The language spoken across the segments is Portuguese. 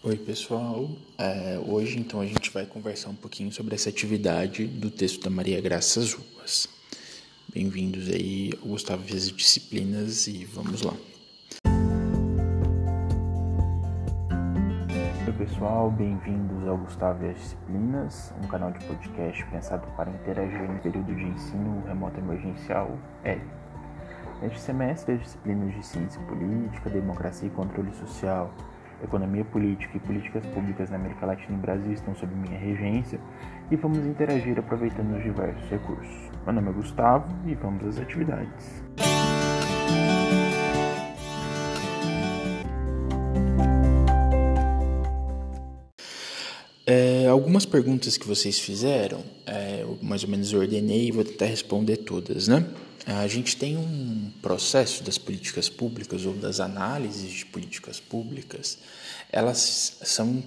Oi pessoal, é, hoje então a gente vai conversar um pouquinho sobre essa atividade do texto da Maria Graças Ruas. Bem-vindos aí ao Gustavo Vias Disciplinas e vamos lá. Oi pessoal, bem-vindos ao Gustavo Vias Disciplinas, um canal de podcast pensado para interagir no período de ensino remoto emergencial L. Neste semestre, as disciplinas de ciência política, democracia e controle social Economia Política e Políticas Públicas na América Latina e Brasil estão sob minha regência e vamos interagir aproveitando os diversos recursos. Meu nome é Gustavo e vamos às atividades. Algumas perguntas que vocês fizeram, é, eu mais ou menos ordenei e vou tentar responder todas, né? A gente tem um processo das políticas públicas ou das análises de políticas públicas, elas são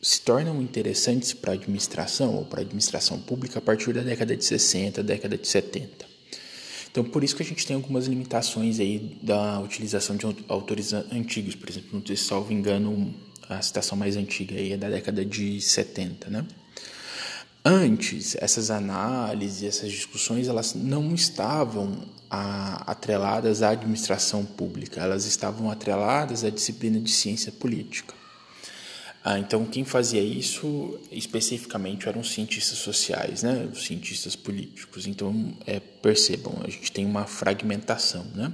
se tornam interessantes para a administração ou para a administração pública a partir da década de 60, década de 70. Então, por isso que a gente tem algumas limitações aí da utilização de autores antigos, por exemplo, não se salvo engano, a citação mais antiga aí é da década de 70, né? Antes, essas análises, essas discussões, elas não estavam a, atreladas à administração pública, elas estavam atreladas à disciplina de ciência política. Ah, então, quem fazia isso especificamente eram os cientistas sociais, né? os cientistas políticos. Então, é, percebam, a gente tem uma fragmentação. Né?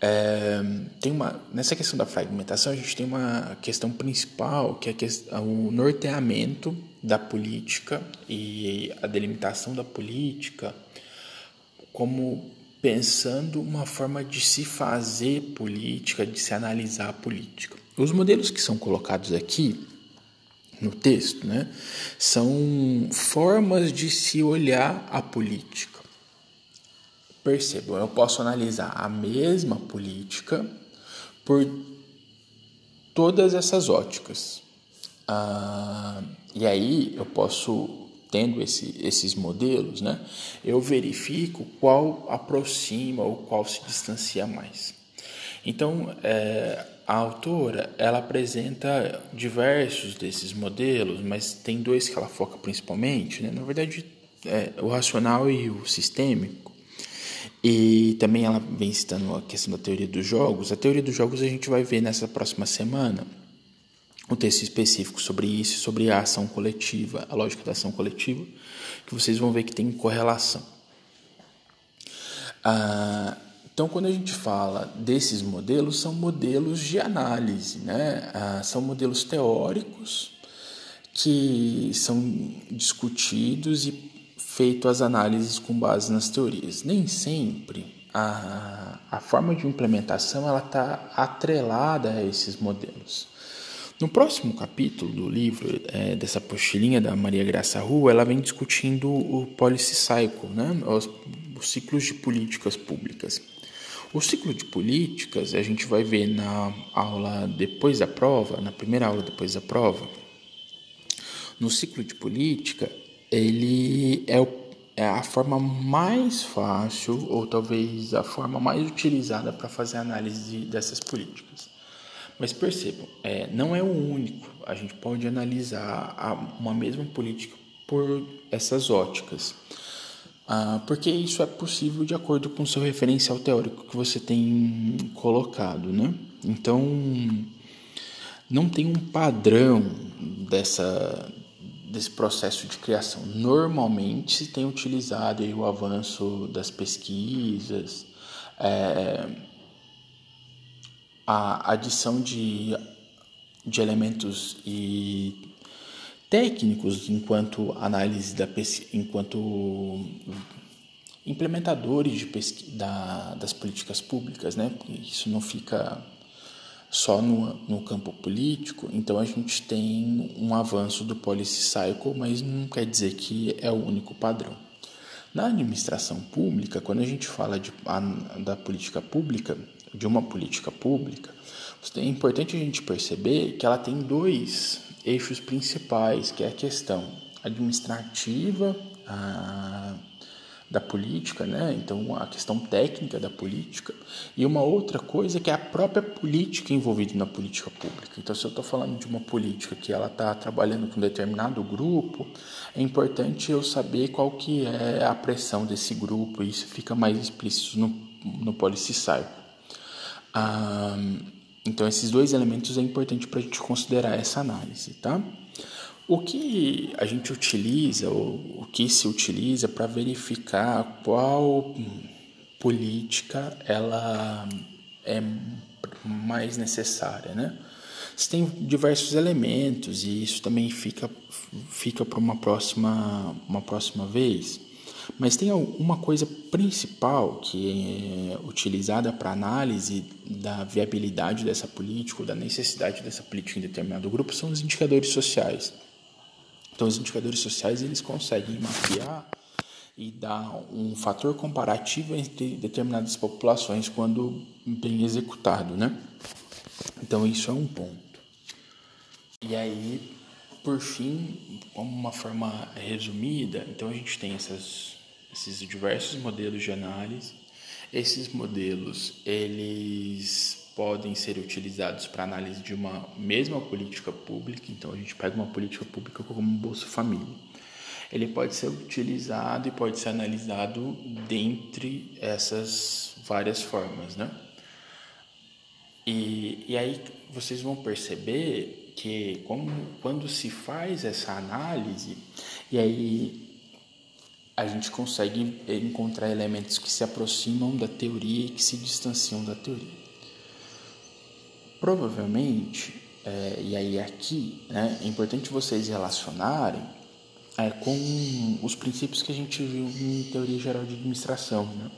É, tem uma, nessa questão da fragmentação, a gente tem uma questão principal, que é questão, o norteamento da política e a delimitação da política como pensando uma forma de se fazer política, de se analisar a política. Os modelos que são colocados aqui no texto né, são formas de se olhar a política. Percebam, eu posso analisar a mesma política por todas essas óticas. Ah, e aí eu posso, tendo esse, esses modelos, né, eu verifico qual aproxima ou qual se distancia mais. Então, é, a autora ela apresenta diversos desses modelos, mas tem dois que ela foca principalmente, né? na verdade, é, o racional e o sistêmico. E também ela vem citando a questão da teoria dos jogos. A teoria dos jogos a gente vai ver nessa próxima semana um texto específico sobre isso, sobre a ação coletiva, a lógica da ação coletiva, que vocês vão ver que tem correlação. Ah, então, quando a gente fala desses modelos, são modelos de análise, né? Ah, são modelos teóricos que são discutidos e feito as análises com base nas teorias. Nem sempre a, a forma de implementação ela está atrelada a esses modelos. No próximo capítulo do livro, é, dessa apostilinha da Maria Graça Rua, ela vem discutindo o policy cycle, né? os, os ciclos de políticas públicas. O ciclo de políticas a gente vai ver na aula depois da prova, na primeira aula depois da prova. No ciclo de política, ele é, o, é a forma mais fácil, ou talvez a forma mais utilizada para fazer análise dessas políticas. Mas percebam, é, não é o único. A gente pode analisar a, uma mesma política por essas óticas. Ah, porque isso é possível de acordo com o seu referencial teórico que você tem colocado, né? Então, não tem um padrão dessa, desse processo de criação. Normalmente se tem utilizado o avanço das pesquisas, é, a adição de, de elementos e técnicos enquanto análise da enquanto implementadores de pesqui, da, das políticas públicas, né? Isso não fica só no, no campo político, então a gente tem um avanço do policy cycle, mas não quer dizer que é o único padrão. Na administração pública, quando a gente fala de, a, da política pública, de uma política pública, é importante a gente perceber que ela tem dois eixos principais, que é a questão administrativa, a da política, né? Então a questão técnica da política e uma outra coisa que é a própria política envolvida na política pública. Então se eu estou falando de uma política que ela está trabalhando com um determinado grupo, é importante eu saber qual que é a pressão desse grupo. E isso fica mais explícito no no Policy Cycle. Ah, então esses dois elementos é importante para a gente considerar essa análise, tá? O que a gente utiliza, ou o que se utiliza para verificar qual política ela é mais necessária, né? Você tem diversos elementos e isso também fica fica para uma próxima uma próxima vez. Mas tem uma coisa principal que é utilizada para análise da viabilidade dessa política ou da necessidade dessa política em determinado grupo são os indicadores sociais. Então, os indicadores sociais eles conseguem mapear e dar um fator comparativo entre determinadas populações quando bem executado, né? Então, isso é um ponto. E aí, por fim, como uma forma resumida, então a gente tem essas, esses diversos modelos de análise. Esses modelos, eles podem ser utilizados para análise de uma mesma política pública. Então, a gente pega uma política pública como um Bolsa Família. Ele pode ser utilizado e pode ser analisado dentre essas várias formas, né? E, e aí vocês vão perceber que como, quando se faz essa análise, e aí a gente consegue encontrar elementos que se aproximam da teoria e que se distanciam da teoria. Provavelmente, é, e aí aqui, né, é importante vocês relacionarem é, com os princípios que a gente viu em teoria geral de administração. Né?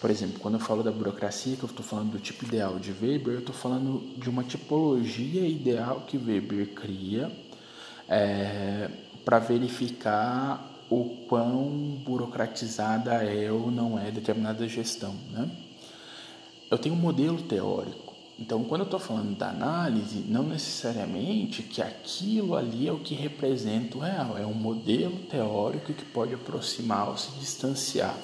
Por exemplo, quando eu falo da burocracia, que eu estou falando do tipo ideal de Weber, eu estou falando de uma tipologia ideal que Weber cria é, para verificar o quão burocratizada é ou não é determinada gestão. Né? Eu tenho um modelo teórico então, quando eu estou falando da análise, não necessariamente que aquilo ali é o que representa o real, é um modelo teórico que pode aproximar ou se distanciar.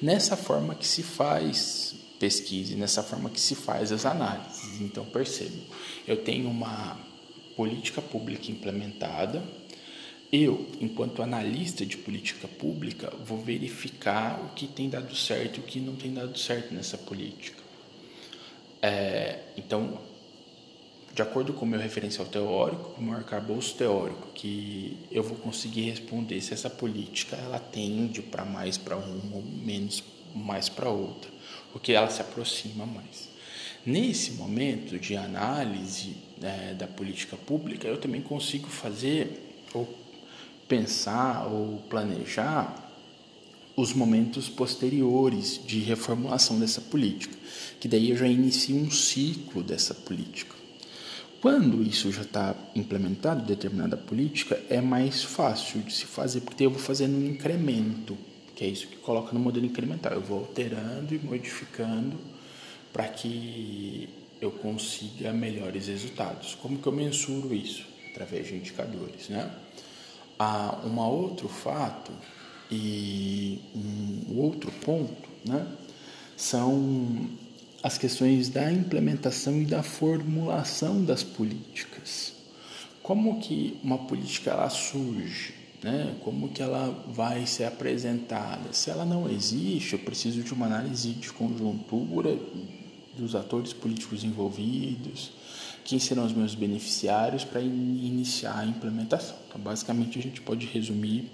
Nessa forma que se faz pesquisa, nessa forma que se faz as análises. Então, perceba, eu tenho uma política pública implementada, eu, enquanto analista de política pública, vou verificar o que tem dado certo e o que não tem dado certo nessa política. É, então, de acordo com o meu referencial teórico, com o meu arcabouço teórico, que eu vou conseguir responder se essa política ela tende para mais para um ou menos mais para outra, porque ela se aproxima mais. Nesse momento de análise é, da política pública, eu também consigo fazer ou pensar ou planejar os momentos posteriores de reformulação dessa política, que daí eu já inicio um ciclo dessa política. Quando isso já está implementado, determinada política, é mais fácil de se fazer, porque eu vou fazendo um incremento, que é isso que coloca no modelo incremental. Eu vou alterando e modificando para que eu consiga melhores resultados. Como que eu mensuro isso? Através de indicadores, né? Ah, um outro fato e um outro ponto né, são as questões da implementação e da formulação das políticas. Como que uma política ela surge? Né? Como que ela vai ser apresentada? Se ela não existe, eu preciso de uma análise de conjuntura dos atores políticos envolvidos, quem serão os meus beneficiários para iniciar a implementação. Então, basicamente, a gente pode resumir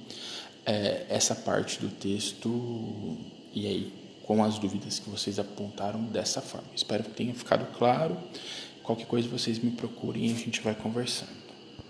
é, essa parte do texto e aí com as dúvidas que vocês apontaram dessa forma. Espero que tenha ficado claro. Qualquer coisa vocês me procurem e a gente vai conversando.